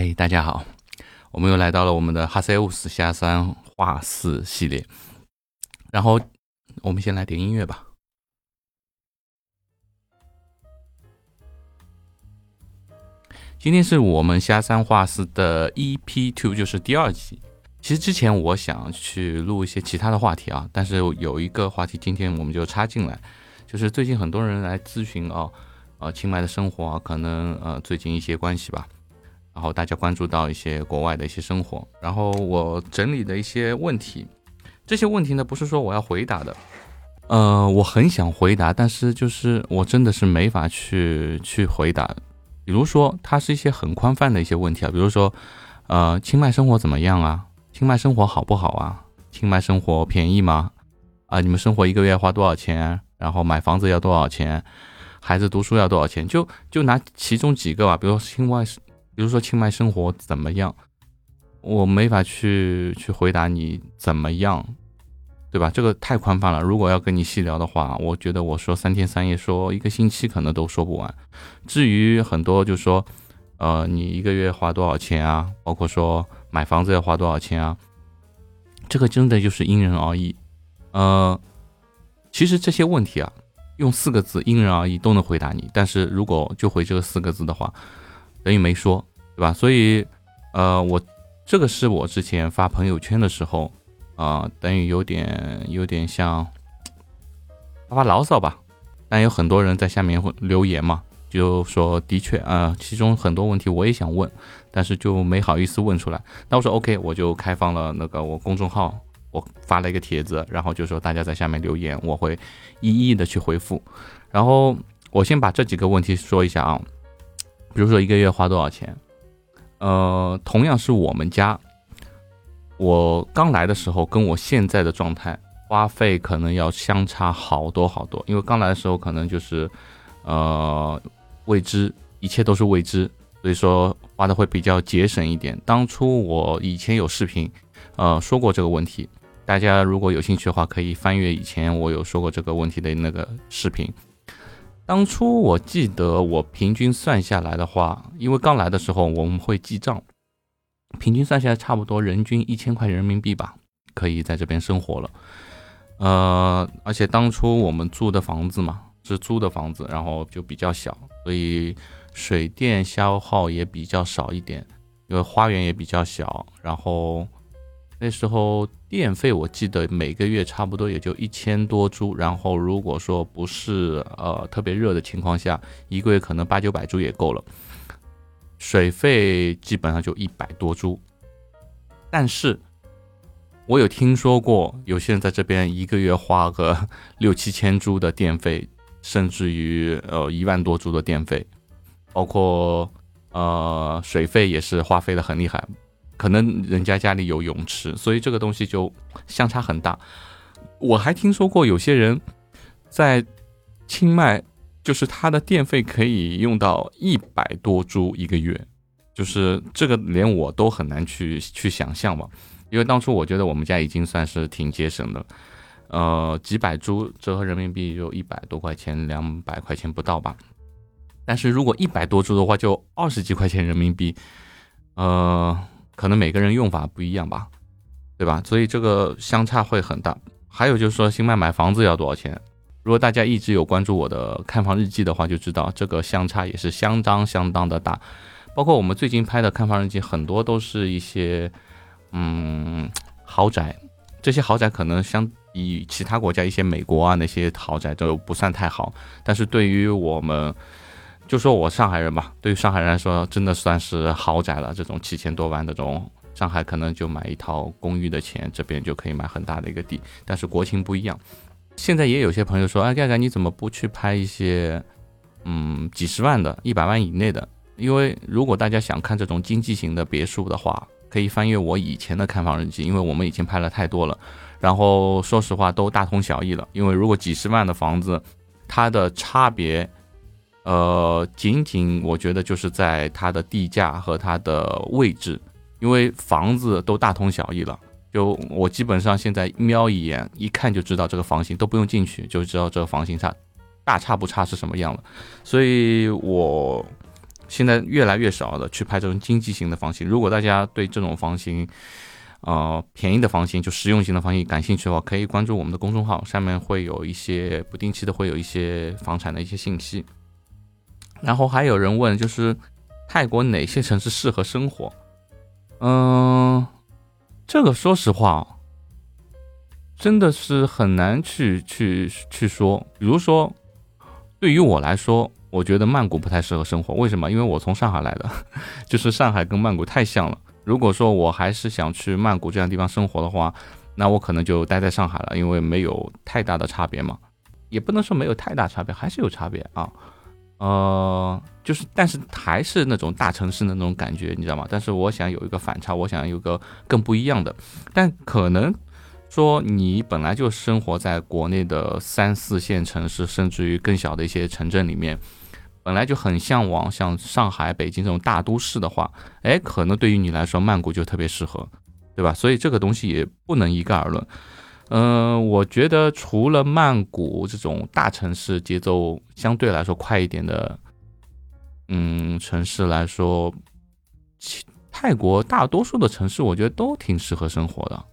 嗨，大家好，我们又来到了我们的哈塞乌斯下山画室系列。然后我们先来点音乐吧。今天是我们下山画室的 EP Two，就是第二集。其实之前我想去录一些其他的话题啊，但是有一个话题今天我们就插进来，就是最近很多人来咨询啊，呃，清迈的生活啊，可能呃最近一些关系吧。然后大家关注到一些国外的一些生活，然后我整理的一些问题，这些问题呢不是说我要回答的，呃，我很想回答，但是就是我真的是没法去去回答。比如说，它是一些很宽泛的一些问题啊，比如说，呃，清迈生活怎么样啊？清迈生活好不好啊？清迈生活便宜吗？啊，你们生活一个月花多少钱？然后买房子要多少钱？孩子读书要多少钱？就就拿其中几个吧，比如说清迈比如说清迈生活怎么样？我没法去去回答你怎么样，对吧？这个太宽泛了。如果要跟你细聊的话，我觉得我说三天三夜，说一个星期可能都说不完。至于很多，就说，呃，你一个月花多少钱啊？包括说买房子要花多少钱啊？这个真的就是因人而异。呃，其实这些问题啊，用四个字“因人而异”都能回答你。但是如果就回这个四个字的话，等于没说，对吧？所以，呃，我这个是我之前发朋友圈的时候，啊，等于有点有点像发发牢骚吧。但有很多人在下面会留言嘛，就说的确啊，其中很多问题我也想问，但是就没好意思问出来。那我说 OK，我就开放了那个我公众号，我发了一个帖子，然后就说大家在下面留言，我会一一的去回复。然后我先把这几个问题说一下啊。比如说一个月花多少钱？呃，同样是我们家，我刚来的时候跟我现在的状态花费可能要相差好多好多。因为刚来的时候可能就是呃未知，一切都是未知，所以说花的会比较节省一点。当初我以前有视频，呃说过这个问题，大家如果有兴趣的话，可以翻阅以前我有说过这个问题的那个视频。当初我记得我平均算下来的话，因为刚来的时候我们会记账，平均算下来差不多人均一千块人民币吧，可以在这边生活了。呃，而且当初我们租的房子嘛是租的房子，然后就比较小，所以水电消耗也比较少一点，因为花园也比较小，然后。那时候电费我记得每个月差不多也就一千多铢，然后如果说不是呃特别热的情况下，一个月可能八九百铢也够了。水费基本上就一百多株，但是我有听说过有些人在这边一个月花个 六七千株的电费，甚至于呃一万多株的电费，包括呃水费也是花费的很厉害。可能人家家里有泳池，所以这个东西就相差很大。我还听说过有些人在清迈，就是他的电费可以用到一百多铢一个月，就是这个连我都很难去去想象嘛。因为当初我觉得我们家已经算是挺节省的，呃，几百铢折合人民币就一百多块钱，两百块钱不到吧。但是如果一百多铢的话，就二十几块钱人民币，呃。可能每个人用法不一样吧，对吧？所以这个相差会很大。还有就是说，新麦买房子要多少钱？如果大家一直有关注我的看房日记的话，就知道这个相差也是相当相当的大。包括我们最近拍的看房日记，很多都是一些嗯豪宅，这些豪宅可能相比其他国家一些美国啊那些豪宅都不算太好，但是对于我们。就说我上海人吧，对于上海人来说，真的算是豪宅了。这种七千多万的这种，上海可能就买一套公寓的钱，这边就可以买很大的一个地。但是国情不一样，现在也有些朋友说，哎，盖盖你怎么不去拍一些，嗯，几十万的、一百万以内的？因为如果大家想看这种经济型的别墅的话，可以翻阅我以前的看房日记，因为我们以前拍了太多了。然后说实话都大同小异了，因为如果几十万的房子，它的差别。呃，仅仅我觉得就是在它的地价和它的位置，因为房子都大同小异了。就我基本上现在瞄一眼，一看就知道这个房型，都不用进去就知道这个房型差大差不差是什么样了。所以我现在越来越少的去拍这种经济型的房型。如果大家对这种房型，呃，便宜的房型就实用型的房型感兴趣的话，可以关注我们的公众号，上面会有一些不定期的会有一些房产的一些信息。然后还有人问，就是泰国哪些城市适合生活？嗯，这个说实话，真的是很难去去去说。比如说，对于我来说，我觉得曼谷不太适合生活。为什么？因为我从上海来的，就是上海跟曼谷太像了。如果说我还是想去曼谷这样地方生活的话，那我可能就待在上海了，因为没有太大的差别嘛，也不能说没有太大差别，还是有差别啊。呃，就是，但是还是那种大城市的那种感觉，你知道吗？但是我想有一个反差，我想有个更不一样的。但可能说你本来就生活在国内的三四线城市，甚至于更小的一些城镇里面。本来就很向往像上海、北京这种大都市的话，哎，可能对于你来说，曼谷就特别适合，对吧？所以这个东西也不能一概而论。嗯，我觉得除了曼谷这种大城市，节奏相对来说快一点的，嗯，城市来说，泰国大多数的城市，我觉得都挺适合生活的。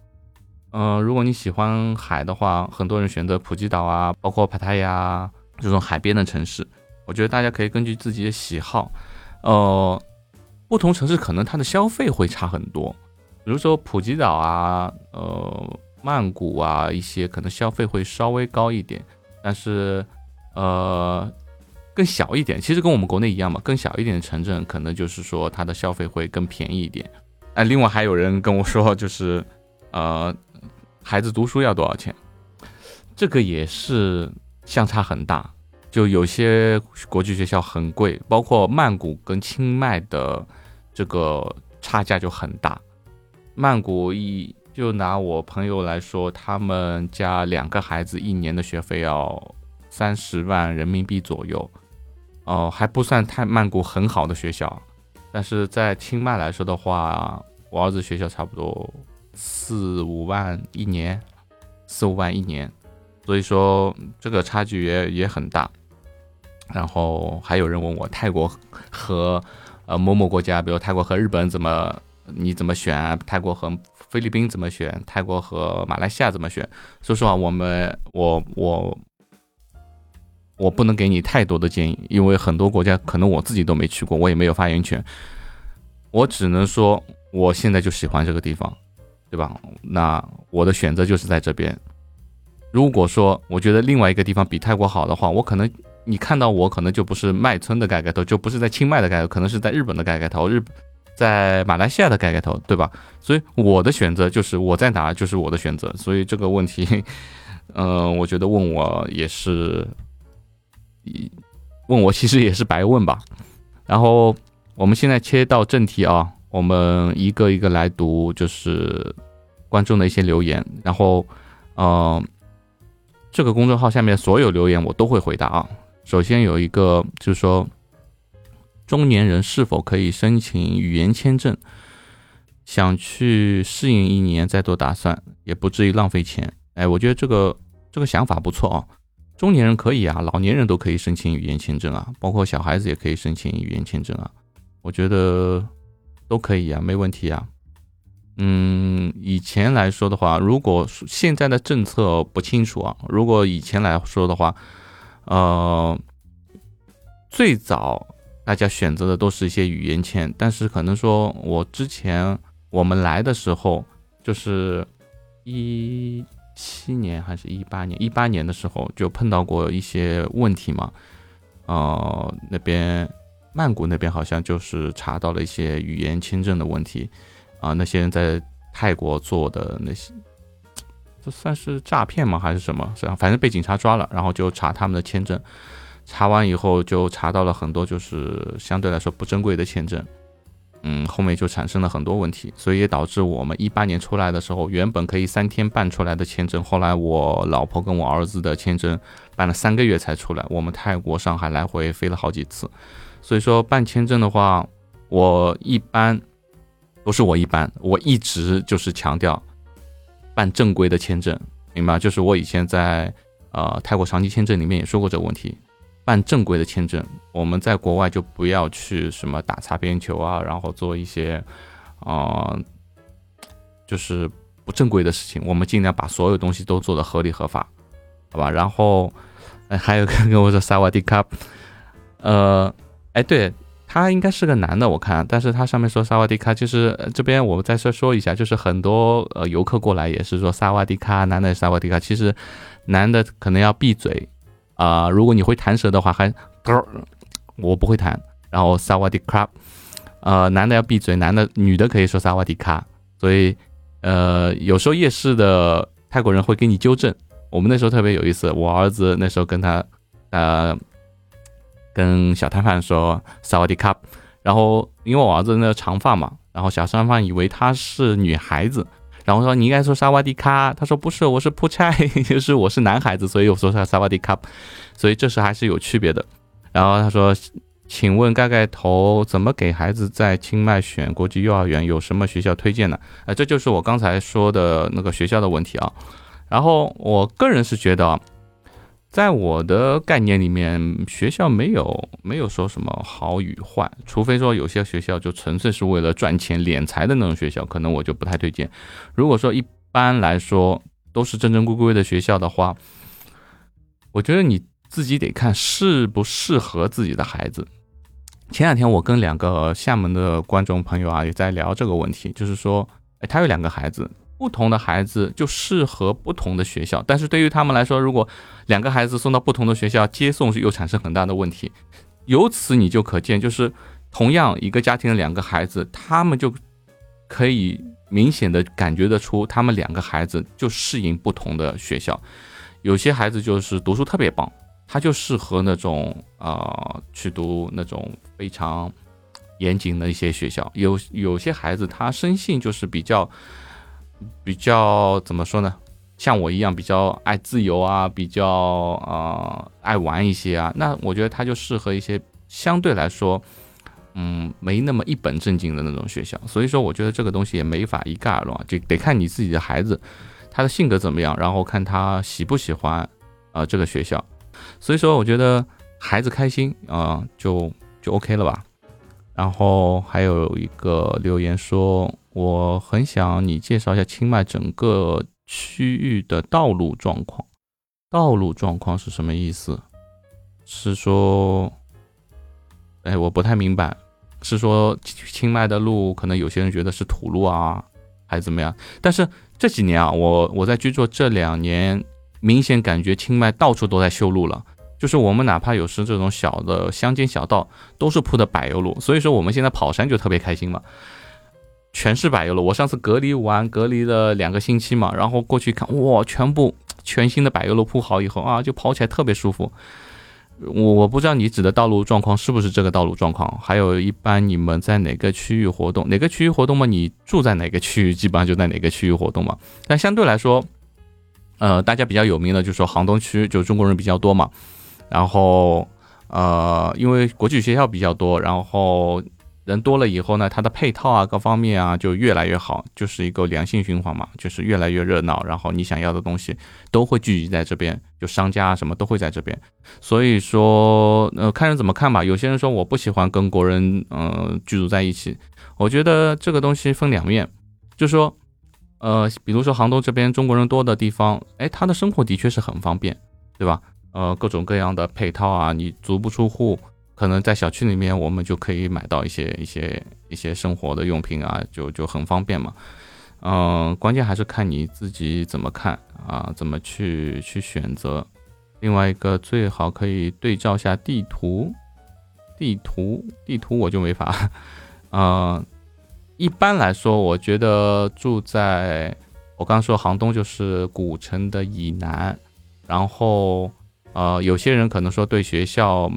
嗯，如果你喜欢海的话，很多人选择普吉岛啊，包括帕塔亚这种海边的城市。我觉得大家可以根据自己的喜好，呃，不同城市可能它的消费会差很多。比如说普吉岛啊，呃，曼谷啊，一些可能消费会稍微高一点，但是呃，更小一点，其实跟我们国内一样嘛，更小一点的城镇可能就是说它的消费会更便宜一点。哎，另外还有人跟我说，就是呃，孩子读书要多少钱？这个也是相差很大。就有些国际学校很贵，包括曼谷跟清迈的这个差价就很大。曼谷一就拿我朋友来说，他们家两个孩子一年的学费要三十万人民币左右，哦，还不算太曼谷很好的学校。但是在清迈来说的话，我儿子学校差不多四五万一年，四五万一年，所以说这个差距也也很大。然后还有人问我泰国和呃某某国家，比如泰国和日本怎么你怎么选？泰国和菲律宾怎么选？泰国和马来西亚怎么选？说实话，我们我我我不能给你太多的建议，因为很多国家可能我自己都没去过，我也没有发言权。我只能说，我现在就喜欢这个地方，对吧？那我的选择就是在这边。如果说我觉得另外一个地方比泰国好的话，我可能。你看到我可能就不是麦村的盖盖头，就不是在清迈的盖头，可能是在日本的盖盖头，日在马来西亚的盖盖头，对吧？所以我的选择就是我在哪就是我的选择。所以这个问题，嗯，我觉得问我也是，问我其实也是白问吧。然后我们现在切到正题啊，我们一个一个来读，就是观众的一些留言。然后，嗯，这个公众号下面所有留言我都会回答啊。首先有一个就是说，中年人是否可以申请语言签证？想去适应一年再做打算，也不至于浪费钱。哎，我觉得这个这个想法不错哦。中年人可以啊，老年人都可以申请语言签证啊，包括小孩子也可以申请语言签证啊。我觉得都可以啊，没问题啊。嗯，以前来说的话，如果现在的政策不清楚啊，如果以前来说的话。呃，最早大家选择的都是一些语言签，但是可能说我之前我们来的时候，就是一七年还是一八年，一八年的时候就碰到过一些问题嘛。呃，那边曼谷那边好像就是查到了一些语言签证的问题啊，那些人在泰国做的那些。这算是诈骗吗？还是什么？是，反正被警察抓了，然后就查他们的签证，查完以后就查到了很多就是相对来说不珍贵的签证，嗯，后面就产生了很多问题，所以也导致我们一八年出来的时候，原本可以三天办出来的签证，后来我老婆跟我儿子的签证办了三个月才出来，我们泰国、上海来回飞了好几次，所以说办签证的话，我一般不是我一般，我一直就是强调。办正规的签证，明白？就是我以前在呃泰国长期签证里面也说过这个问题，办正规的签证，我们在国外就不要去什么打擦边球啊，然后做一些啊，就是不正规的事情。我们尽量把所有东西都做的合理合法，好吧？然后，哎，还有个跟我说萨瓦迪卡，呃，哎，对他应该是个男的，我看，但是他上面说萨瓦迪卡，就是这边我再说说一下，就是很多呃游客过来也是说萨瓦迪卡，男的萨瓦迪卡，其实男的可能要闭嘴。啊，如果你会弹舌的话，还我不会弹。然后萨瓦迪卡，呃，男的要闭嘴，男的女的可以说萨瓦迪卡。所以，呃，有时候夜市的泰国人会给你纠正。我们那时候特别有意思，我儿子那时候跟他，呃，跟小摊贩说萨瓦迪卡，然后因为我儿子那长发嘛，然后小摊贩以为他是女孩子。然后说你应该说萨瓦迪卡，他说不是，我是普差，就是我是男孩子，所以我说他萨瓦迪卡，所以这是还是有区别的。然后他说，请问盖盖头怎么给孩子在清迈选国际幼儿园？有什么学校推荐呢？啊，这就是我刚才说的那个学校的问题啊。然后我个人是觉得啊。在我的概念里面，学校没有没有说什么好与坏，除非说有些学校就纯粹是为了赚钱敛财的那种学校，可能我就不太推荐。如果说一般来说都是正正规规的学校的话，我觉得你自己得看适不适合自己的孩子。前两天我跟两个厦门的观众朋友啊也在聊这个问题，就是说，哎，他有两个孩子。不同的孩子就适合不同的学校，但是对于他们来说，如果两个孩子送到不同的学校，接送又产生很大的问题。由此你就可见，就是同样一个家庭的两个孩子，他们就可以明显的感觉得出，他们两个孩子就适应不同的学校。有些孩子就是读书特别棒，他就适合那种啊去读那种非常严谨的一些学校。有有些孩子他生性就是比较。比较怎么说呢？像我一样比较爱自由啊，比较呃爱玩一些啊，那我觉得他就适合一些相对来说，嗯，没那么一本正经的那种学校。所以说，我觉得这个东西也没法一概而论啊，就得看你自己的孩子他的性格怎么样，然后看他喜不喜欢啊这个学校。所以说，我觉得孩子开心啊，就就 OK 了吧。然后还有一个留言说。我很想你介绍一下清迈整个区域的道路状况。道路状况是什么意思？是说，哎，我不太明白。是说清迈的路，可能有些人觉得是土路啊，还是怎么样？但是这几年啊，我我在居住这两年，明显感觉清迈到处都在修路了。就是我们哪怕有时这种小的乡间小道，都是铺的柏油路。所以说我们现在跑山就特别开心嘛。全是柏油路。我上次隔离完，隔离了两个星期嘛，然后过去看，哇，全部全新的柏油路铺好以后啊，就跑起来特别舒服。我我不知道你指的道路状况是不是这个道路状况，还有一般你们在哪个区域活动，哪个区域活动嘛？你住在哪个区域，基本上就在哪个区域活动嘛。但相对来说，呃，大家比较有名的就是说杭东区，就中国人比较多嘛。然后，呃，因为国际学校比较多，然后。人多了以后呢，它的配套啊，各方面啊，就越来越好，就是一个良性循环嘛，就是越来越热闹，然后你想要的东西都会聚集在这边，就商家啊什么都会在这边。所以说，呃，看人怎么看吧。有些人说我不喜欢跟国人嗯居住在一起，我觉得这个东西分两面，就说，呃，比如说杭州这边中国人多的地方，哎，他的生活的确是很方便，对吧？呃，各种各样的配套啊，你足不出户。可能在小区里面，我们就可以买到一些一些一些生活的用品啊，就就很方便嘛。嗯，关键还是看你自己怎么看啊，怎么去去选择。另外一个最好可以对照下地图，地图地图我就没法。嗯，一般来说，我觉得住在我刚说杭东就是古城的以南，然后呃，有些人可能说对学校。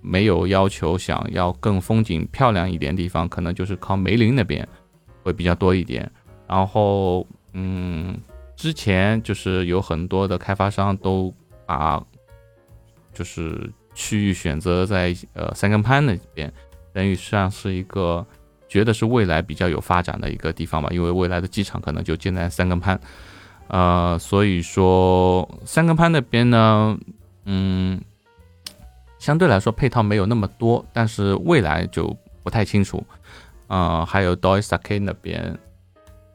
没有要求想要更风景漂亮一点地方，可能就是靠梅林那边会比较多一点。然后，嗯，之前就是有很多的开发商都把就是区域选择在呃三根潘那边，等于像是一个觉得是未来比较有发展的一个地方吧，因为未来的机场可能就建在三根潘，呃，所以说三根潘那边呢，嗯。相对来说配套没有那么多，但是未来就不太清楚。啊，还有 d o i s a k 那边，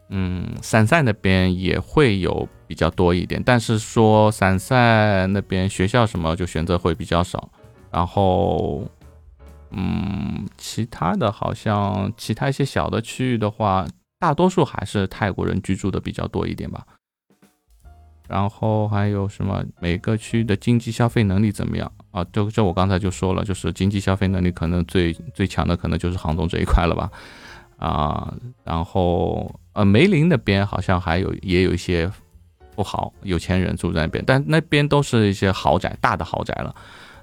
嗯，散赛那边也会有比较多一点，但是说散赛那边学校什么就选择会比较少。然后，嗯，其他的好像其他一些小的区域的话，大多数还是泰国人居住的比较多一点吧。然后还有什么？每个区的经济消费能力怎么样啊？这这我刚才就说了，就是经济消费能力可能最最强的可能就是杭州这一块了吧？啊，然后呃梅林那边好像还有也有一些富豪有钱人住在那边，但那边都是一些豪宅，大的豪宅了，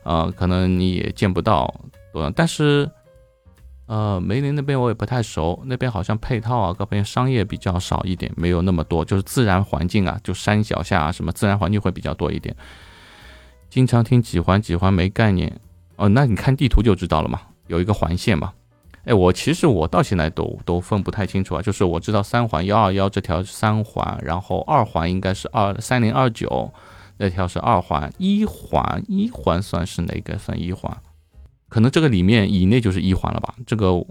呃，可能你也见不到多，但是。呃，梅林那边我也不太熟，那边好像配套啊，各方面商业比较少一点，没有那么多，就是自然环境啊，就山脚下啊，什么自然环境会比较多一点。经常听几环几环没概念哦，那你看地图就知道了嘛，有一个环线嘛。哎，我其实我到现在都都分不太清楚啊，就是我知道三环幺二幺这条三环，然后二环应该是二三零二九那条是二环，一环一环算是哪个算一环？可能这个里面以内就是一环了吧？这个我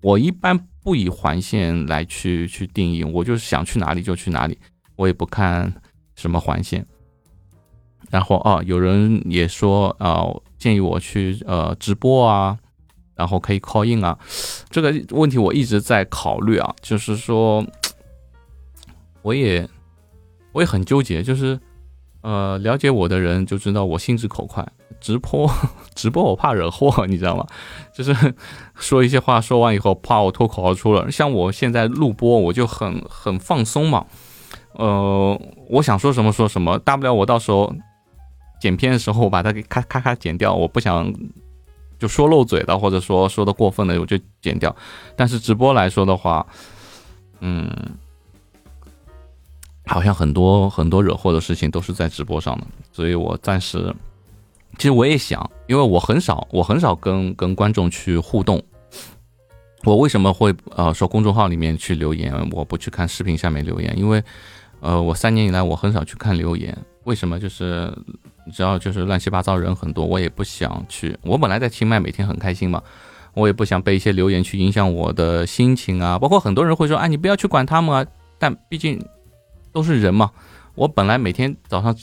我一般不以环线来去去定义，我就是想去哪里就去哪里，我也不看什么环线。然后哦，有人也说啊，建议我去呃直播啊，然后可以 call in 啊。这个问题我一直在考虑啊，就是说，我也我也很纠结，就是呃了解我的人就知道我心直口快。直播，直播我怕惹祸，你知道吗？就是说一些话，说完以后怕我脱口而出了。像我现在录播，我就很很放松嘛。呃，我想说什么说什么，大不了我到时候剪片的时候我把它给咔咔咔剪掉。我不想就说漏嘴的，或者说说的过分的，我就剪掉。但是直播来说的话，嗯，好像很多很多惹祸的事情都是在直播上的，所以我暂时。其实我也想，因为我很少，我很少跟跟观众去互动。我为什么会呃说公众号里面去留言，我不去看视频下面留言？因为呃我三年以来我很少去看留言。为什么？就是你知道，就是乱七八糟人很多，我也不想去。我本来在清迈每天很开心嘛，我也不想被一些留言去影响我的心情啊。包括很多人会说，啊你不要去管他们啊。但毕竟都是人嘛。我本来每天早上。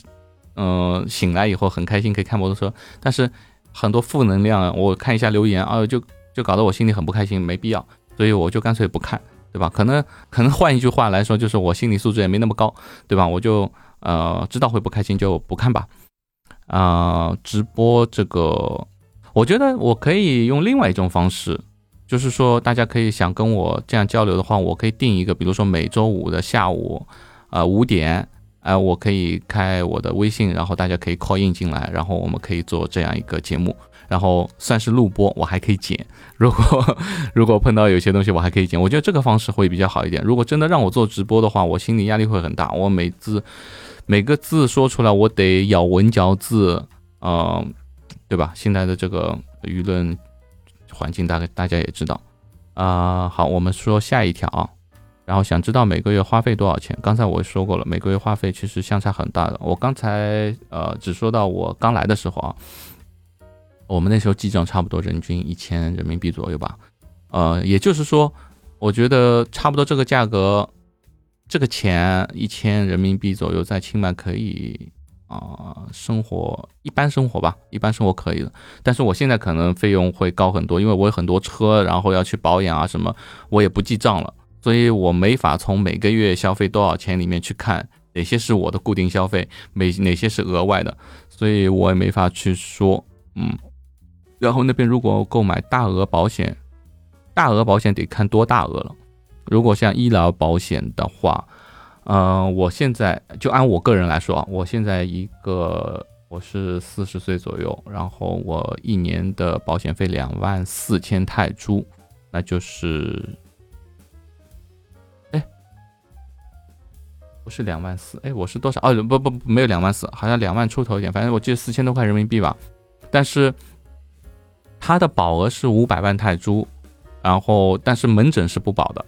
嗯，醒来以后很开心，可以开摩托车，但是很多负能量，我看一下留言啊，就就搞得我心里很不开心，没必要，所以我就干脆不看，对吧？可能可能换一句话来说，就是我心理素质也没那么高，对吧？我就呃知道会不开心就不看吧。啊，直播这个，我觉得我可以用另外一种方式，就是说大家可以想跟我这样交流的话，我可以定一个，比如说每周五的下午，呃五点。哎，我可以开我的微信，然后大家可以 call in 进来，然后我们可以做这样一个节目，然后算是录播，我还可以剪。如果如果碰到有些东西，我还可以剪。我觉得这个方式会比较好一点。如果真的让我做直播的话，我心理压力会很大。我每字每个字说出来，我得咬文嚼字，嗯，对吧？现在的这个舆论环境，大概大家也知道。啊，好，我们说下一条。然后想知道每个月花费多少钱？刚才我说过了，每个月花费其实相差很大的。我刚才呃只说到我刚来的时候啊，我们那时候记账差不多人均一千人民币左右吧。呃，也就是说，我觉得差不多这个价格，这个钱一千人民币左右，在清迈可以啊生活一般生活吧，一般生活可以的。但是我现在可能费用会高很多，因为我有很多车，然后要去保养啊什么，我也不记账了。所以我没法从每个月消费多少钱里面去看哪些是我的固定消费，每哪些是额外的，所以我也没法去说，嗯。然后那边如果购买大额保险，大额保险得看多大额了。如果像医疗保险的话，嗯，我现在就按我个人来说，我现在一个我是四十岁左右，然后我一年的保险费两万四千泰铢，那就是。是两万四，哎，我是多少？哦，不不，没有两万四，好像两万出头一点，反正我记得四千多块人民币吧。但是它的保额是五百万泰铢，然后但是门诊是不保的，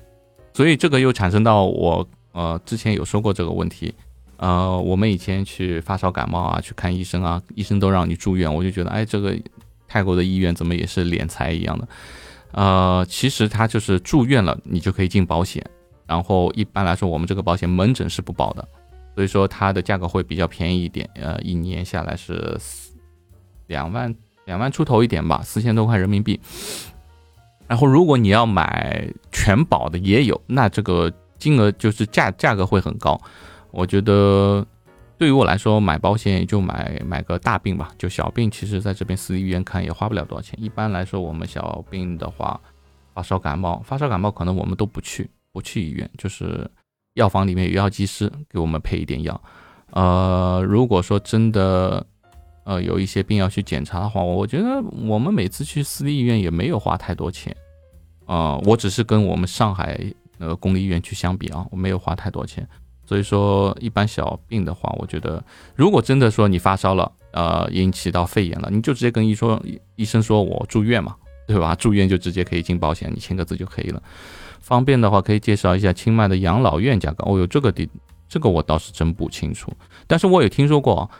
所以这个又产生到我呃之前有说过这个问题，呃，我们以前去发烧感冒啊，去看医生啊，医生都让你住院，我就觉得，哎，这个泰国的医院怎么也是敛财一样的？呃，其实他就是住院了，你就可以进保险。然后一般来说，我们这个保险门诊是不保的，所以说它的价格会比较便宜一点。呃，一年下来是两万两万出头一点吧，四千多块人民币。然后如果你要买全保的也有，那这个金额就是价价格会很高。我觉得对于我来说，买保险也就买买个大病吧，就小病，其实在这边私立医院看也花不了多少钱。一般来说，我们小病的话，发烧感冒，发烧感冒可能我们都不去。不去医院，就是药房里面有药剂师给我们配一点药。呃，如果说真的，呃，有一些病要去检查的话，我觉得我们每次去私立医院也没有花太多钱。啊，我只是跟我们上海那个公立医院去相比啊，我没有花太多钱。所以说，一般小病的话，我觉得如果真的说你发烧了，呃，引起到肺炎了，你就直接跟医说，医生说我住院嘛，对吧？住院就直接可以进保险，你签个字就可以了。方便的话，可以介绍一下清迈的养老院价格。哦，有这个地，这个我倒是真不清楚。但是我也听说过，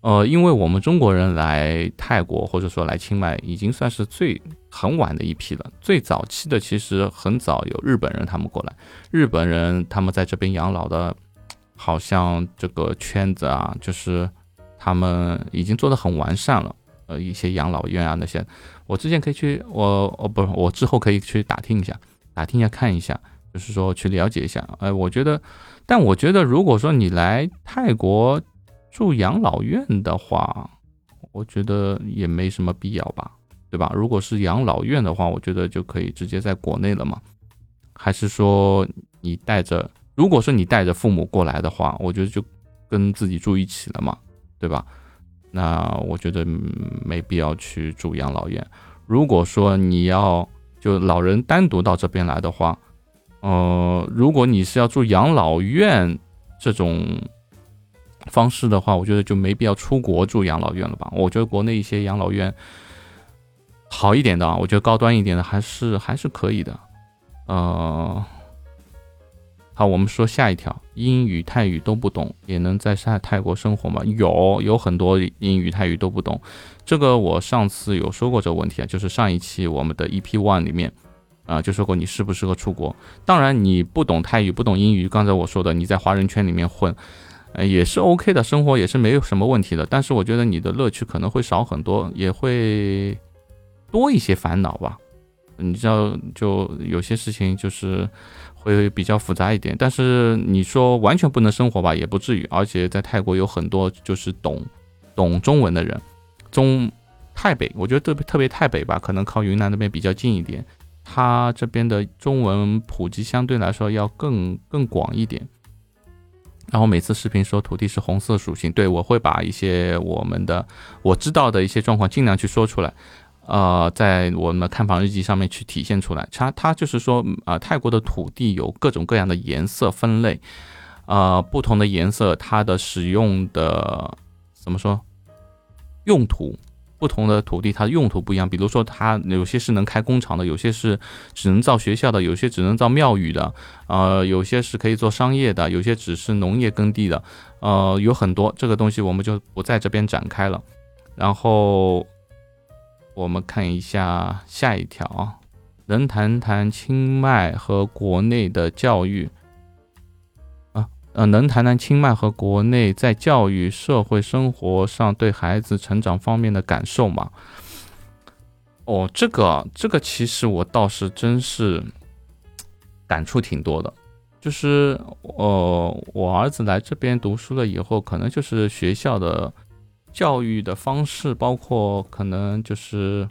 呃，因为我们中国人来泰国或者说来清迈，已经算是最很晚的一批了。最早期的其实很早有日本人他们过来，日本人他们在这边养老的，好像这个圈子啊，就是他们已经做的很完善了。呃，一些养老院啊那些，我之前可以去，我哦不，我之后可以去打听一下。打听一下，看一下，就是说去了解一下。哎，我觉得，但我觉得，如果说你来泰国住养老院的话，我觉得也没什么必要吧，对吧？如果是养老院的话，我觉得就可以直接在国内了嘛。还是说你带着，如果说你带着父母过来的话，我觉得就跟自己住一起了嘛，对吧？那我觉得没必要去住养老院。如果说你要。就老人单独到这边来的话，呃，如果你是要住养老院这种方式的话，我觉得就没必要出国住养老院了吧？我觉得国内一些养老院好一点的，我觉得高端一点的还是还是可以的，呃。好，我们说下一条，英语、泰语都不懂，也能在泰泰国生活吗？有，有很多英语、泰语都不懂。这个我上次有说过这个问题啊，就是上一期我们的 EP One 里面，啊，就说过你适不适合出国。当然，你不懂泰语、不懂英语，刚才我说的，你在华人圈里面混，呃，也是 OK 的，生活也是没有什么问题的。但是我觉得你的乐趣可能会少很多，也会多一些烦恼吧。你知道，就有些事情就是。会比较复杂一点，但是你说完全不能生活吧，也不至于。而且在泰国有很多就是懂懂中文的人，中泰北，我觉得特别特别泰北吧，可能靠云南那边比较近一点，它这边的中文普及相对来说要更更广一点。然后每次视频说土地是红色属性，对我会把一些我们的我知道的一些状况尽量去说出来。呃，在我们的看房日记上面去体现出来，它它就是说，啊，泰国的土地有各种各样的颜色分类，呃，不同的颜色它的使用的怎么说用途，不同的土地它的用途不一样，比如说它有些是能开工厂的，有些是只能造学校的，有些只能造庙宇的，呃，有些是可以做商业的，有些只是农业耕地的，呃，有很多这个东西我们就不在这边展开了，然后。我们看一下下一条啊，能谈谈清迈和国内的教育啊？呃，能谈谈清迈和国内在教育、社会生活上对孩子成长方面的感受吗？哦，这个这个其实我倒是真是感触挺多的，就是呃，我儿子来这边读书了以后，可能就是学校的。教育的方式包括可能就是，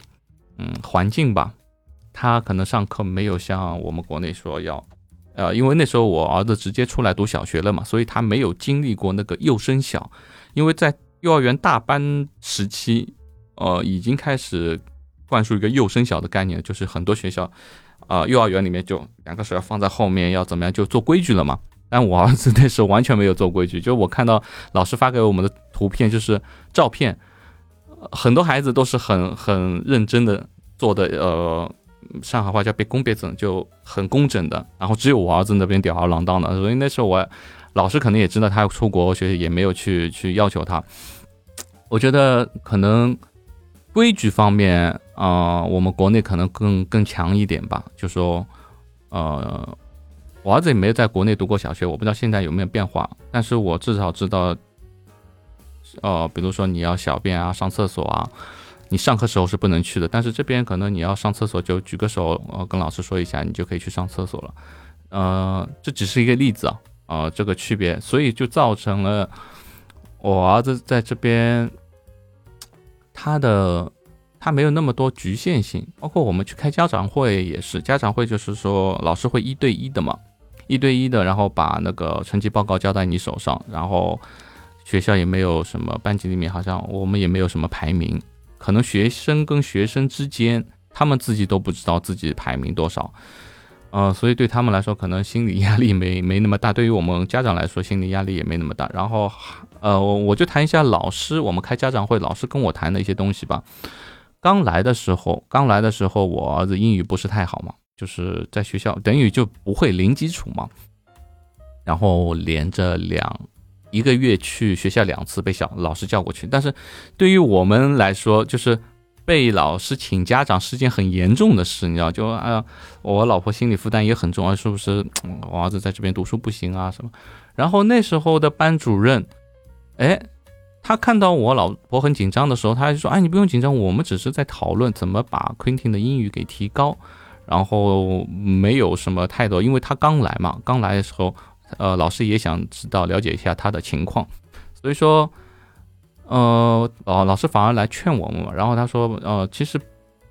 嗯，环境吧。他可能上课没有像我们国内说要，呃，因为那时候我儿子直接出来读小学了嘛，所以他没有经历过那个幼升小。因为在幼儿园大班时期，呃，已经开始灌输一个幼升小的概念，就是很多学校，啊，幼儿园里面就两个手要放在后面，要怎么样就做规矩了嘛。但我儿子 那时候完全没有做规矩，就我看到老师发给我们的图片，就是照片，很多孩子都是很很认真的做的，呃，上海话叫别工别整，就很工整的。然后只有我儿子那边吊儿郎当的，所以那时候我老师可能也知道他要出国学习，也没有去去要求他。我觉得可能规矩方面啊，我们国内可能更更强一点吧。就说，呃，我儿子也没有在国内读过小学，我不知道现在有没有变化。但是我至少知道，呃，比如说你要小便啊、上厕所啊，你上课时候是不能去的。但是这边可能你要上厕所，就举个手，呃，跟老师说一下，你就可以去上厕所了。呃，这只是一个例子啊，啊，这个区别，所以就造成了。我儿子在这边，他的他没有那么多局限性，包括我们去开家长会也是，家长会就是说老师会一对一的嘛，一对一的，然后把那个成绩报告交在你手上，然后学校也没有什么班级里面好像我们也没有什么排名，可能学生跟学生之间他们自己都不知道自己排名多少。呃，所以对他们来说，可能心理压力没没那么大。对于我们家长来说，心理压力也没那么大。然后，呃，我就谈一下老师，我们开家长会，老师跟我谈的一些东西吧。刚来的时候，刚来的时候，我儿子英语不是太好嘛，就是在学校等于就不会零基础嘛。然后连着两一个月去学校两次，被小老师叫过去。但是对于我们来说，就是。被老师请家长是件很严重的事，你知道？就啊，我老婆心理负担也很重啊，是不是？我儿子在这边读书不行啊什么？然后那时候的班主任，哎，他看到我老婆很紧张的时候，他就说：“哎，你不用紧张，我们只是在讨论怎么把 Quentin 的英语给提高，然后没有什么太多，因为他刚来嘛，刚来的时候，呃，老师也想知道了解一下他的情况，所以说。”呃，老老师反而来劝我们，然后他说，呃，其实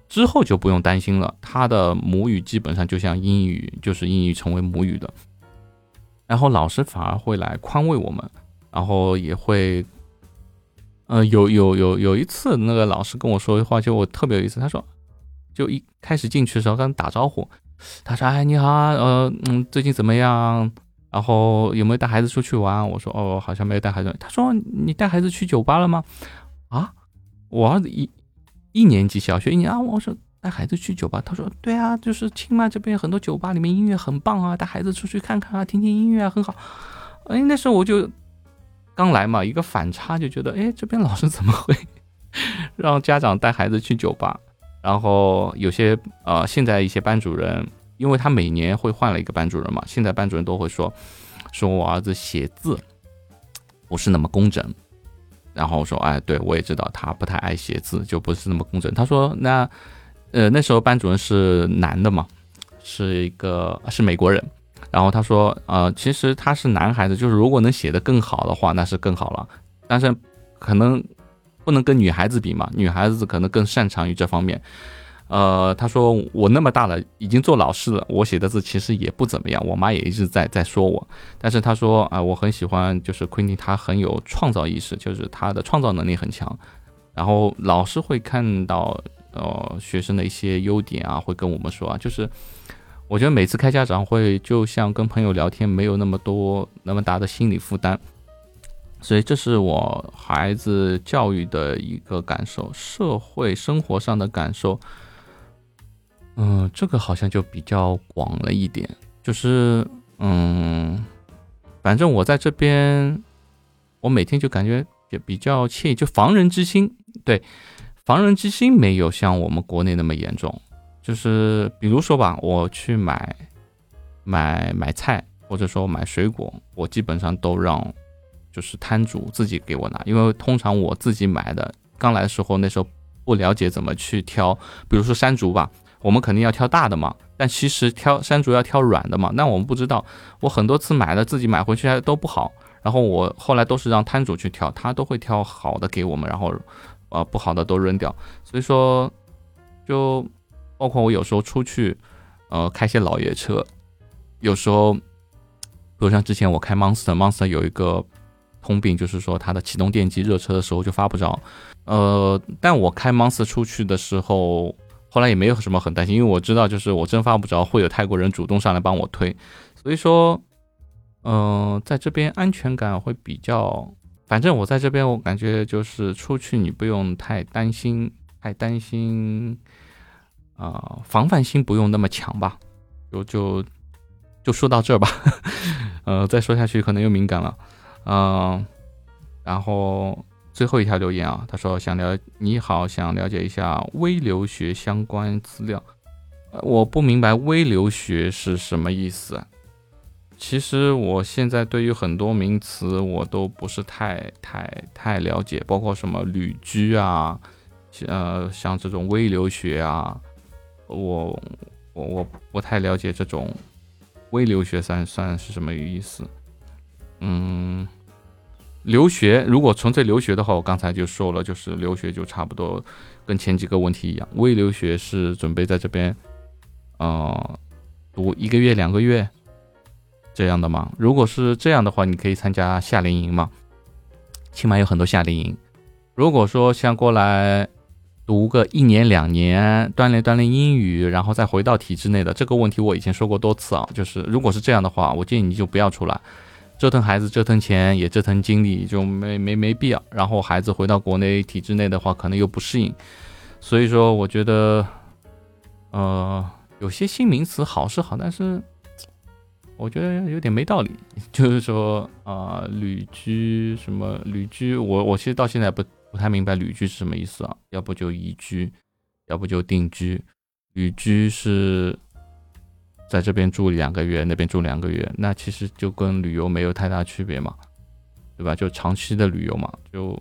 之后就不用担心了，他的母语基本上就像英语，就是英语成为母语的。然后老师反而会来宽慰我们，然后也会，呃，有有有有一次，那个老师跟我说的话，就我特别有意思，他说，就一开始进去的时候跟他打招呼，他说，哎，你好，呃，嗯，最近怎么样？然后有没有带孩子出去玩？我说哦，好像没有带孩子。他说你带孩子去酒吧了吗？啊，我儿子一一年级小学一年啊。我说带孩子去酒吧。他说对啊，就是清迈这边很多酒吧里面音乐很棒啊，带孩子出去看看啊，听听音乐啊，很好。哎，那时候我就刚来嘛，一个反差就觉得，哎，这边老师怎么会让家长带孩子去酒吧？然后有些呃，现在一些班主任。因为他每年会换了一个班主任嘛，现在班主任都会说，说我儿子写字不是那么工整，然后说，哎，对我也知道他不太爱写字，就不是那么工整。他说，那，呃，那时候班主任是男的嘛，是一个是美国人，然后他说，呃，其实他是男孩子，就是如果能写得更好的话，那是更好了，但是可能不能跟女孩子比嘛，女孩子可能更擅长于这方面。呃，他说我那么大了，已经做老师了，我写的字其实也不怎么样。我妈也一直在在说我，但是他说啊，我很喜欢，就是昆汀，他很有创造意识，就是他的创造能力很强。然后老师会看到呃学生的一些优点啊，会跟我们说啊，就是我觉得每次开家长会，就像跟朋友聊天，没有那么多那么大的心理负担。所以这是我孩子教育的一个感受，社会生活上的感受。嗯，这个好像就比较广了一点，就是嗯，反正我在这边，我每天就感觉也比较惬意，就防人之心，对，防人之心没有像我们国内那么严重，就是比如说吧，我去买买买菜，或者说买水果，我基本上都让就是摊主自己给我拿，因为通常我自己买的，刚来的时候那时候不了解怎么去挑，比如说山竹吧。我们肯定要挑大的嘛，但其实挑山竹要挑软的嘛。那我们不知道，我很多次买了自己买回去还都不好，然后我后来都是让摊主去挑，他都会挑好的给我们，然后，呃，不好的都扔掉。所以说，就包括我有时候出去，呃，开些老爷车，有时候，比如像之前我开 Monster，Monster 有一个通病，就是说它的启动电机热车的时候就发不着，呃，但我开 Monster 出去的时候。后来也没有什么很担心，因为我知道，就是我真发不着，会有泰国人主动上来帮我推，所以说，嗯，在这边安全感会比较，反正我在这边，我感觉就是出去你不用太担心，太担心，啊，防范心不用那么强吧，就就就说到这儿吧，呃，再说下去可能又敏感了，嗯，然后最后一条留言啊，他说想了你好，想了解一下微留学相关资料，我不明白微留学是什么意思。其实我现在对于很多名词我都不是太太太了解，包括什么旅居啊，呃，像这种微留学啊，我我我不太了解这种微留学算算是什么意思。嗯，留学如果纯粹留学的话，我刚才就说了，就是留学就差不多跟前几个问题一样，微留学是准备在这边，呃，读一个月两个月。这样的吗？如果是这样的话，你可以参加夏令营嘛，起码有很多夏令营。如果说像过来读个一年两年，锻炼锻炼英语，然后再回到体制内的这个问题，我以前说过多次啊。就是如果是这样的话，我建议你就不要出来，折腾孩子，折腾钱，也折腾精力，就没没没必要。然后孩子回到国内体制内的话，可能又不适应。所以说，我觉得，呃，有些新名词好是好，但是。我觉得有点没道理，就是说啊，旅居什么旅居，我我其实到现在不不太明白旅居是什么意思啊？要不就移居，要不就定居。旅居是在这边住两个月，那边住两个月，那其实就跟旅游没有太大区别嘛，对吧？就长期的旅游嘛。就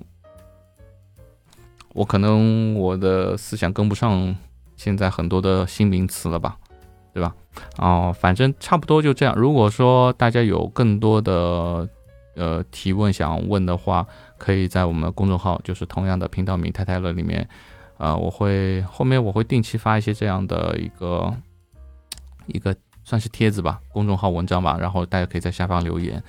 我可能我的思想跟不上现在很多的新名词了吧。对吧？哦，反正差不多就这样。如果说大家有更多的呃提问想问的话，可以在我们公众号，就是同样的频道名“太太乐”里面，呃，我会后面我会定期发一些这样的一个一个算是帖子吧，公众号文章吧，然后大家可以在下方留言。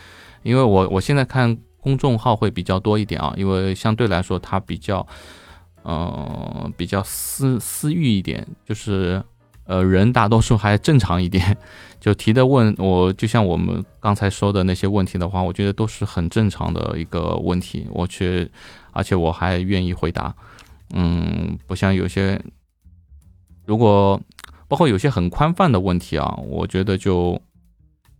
因为我我现在看公众号会比较多一点啊，因为相对来说它比较嗯比较私私域一点，就是。呃，人大多数还正常一点，就提的问我，就像我们刚才说的那些问题的话，我觉得都是很正常的一个问题，我却，而且我还愿意回答，嗯，不像有些，如果包括有些很宽泛的问题啊，我觉得就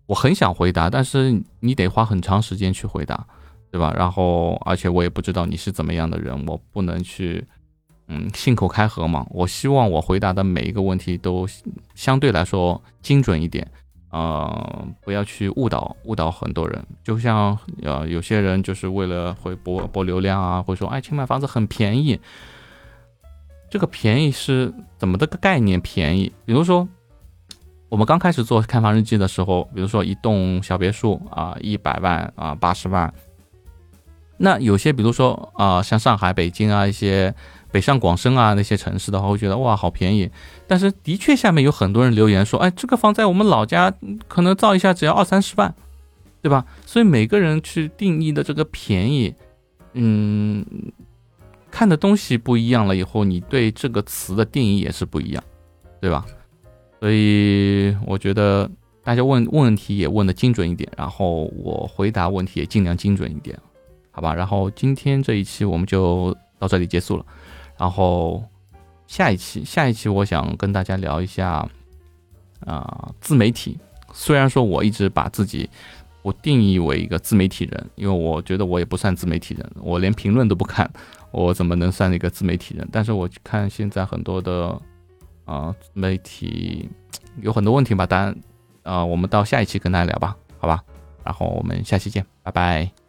我很想回答，但是你得花很长时间去回答，对吧？然后，而且我也不知道你是怎么样的人，我不能去。嗯，信口开河嘛。我希望我回答的每一个问题都相对来说精准一点，呃，不要去误导误导很多人。就像呃，有些人就是为了会博博流量啊，会说哎，请买房子很便宜。这个便宜是怎么的个概念？便宜，比如说我们刚开始做看房日记的时候，比如说一栋小别墅啊，一百万啊，八十万。那有些比如说啊，像上海、北京啊一些。北上广深啊那些城市的话，会觉得哇好便宜，但是的确下面有很多人留言说，哎，这个房在我们老家可能造一下只要二三十万，对吧？所以每个人去定义的这个便宜，嗯，看的东西不一样了以后，你对这个词的定义也是不一样，对吧？所以我觉得大家问问题也问的精准一点，然后我回答问题也尽量精准一点，好吧？然后今天这一期我们就到这里结束了。然后下一期，下一期我想跟大家聊一下啊，自媒体。虽然说我一直把自己我定义为一个自媒体人，因为我觉得我也不算自媒体人，我连评论都不看，我怎么能算一个自媒体人？但是我看现在很多的啊媒体有很多问题吧，当然啊，我们到下一期跟大家聊吧，好吧？然后我们下期见，拜拜。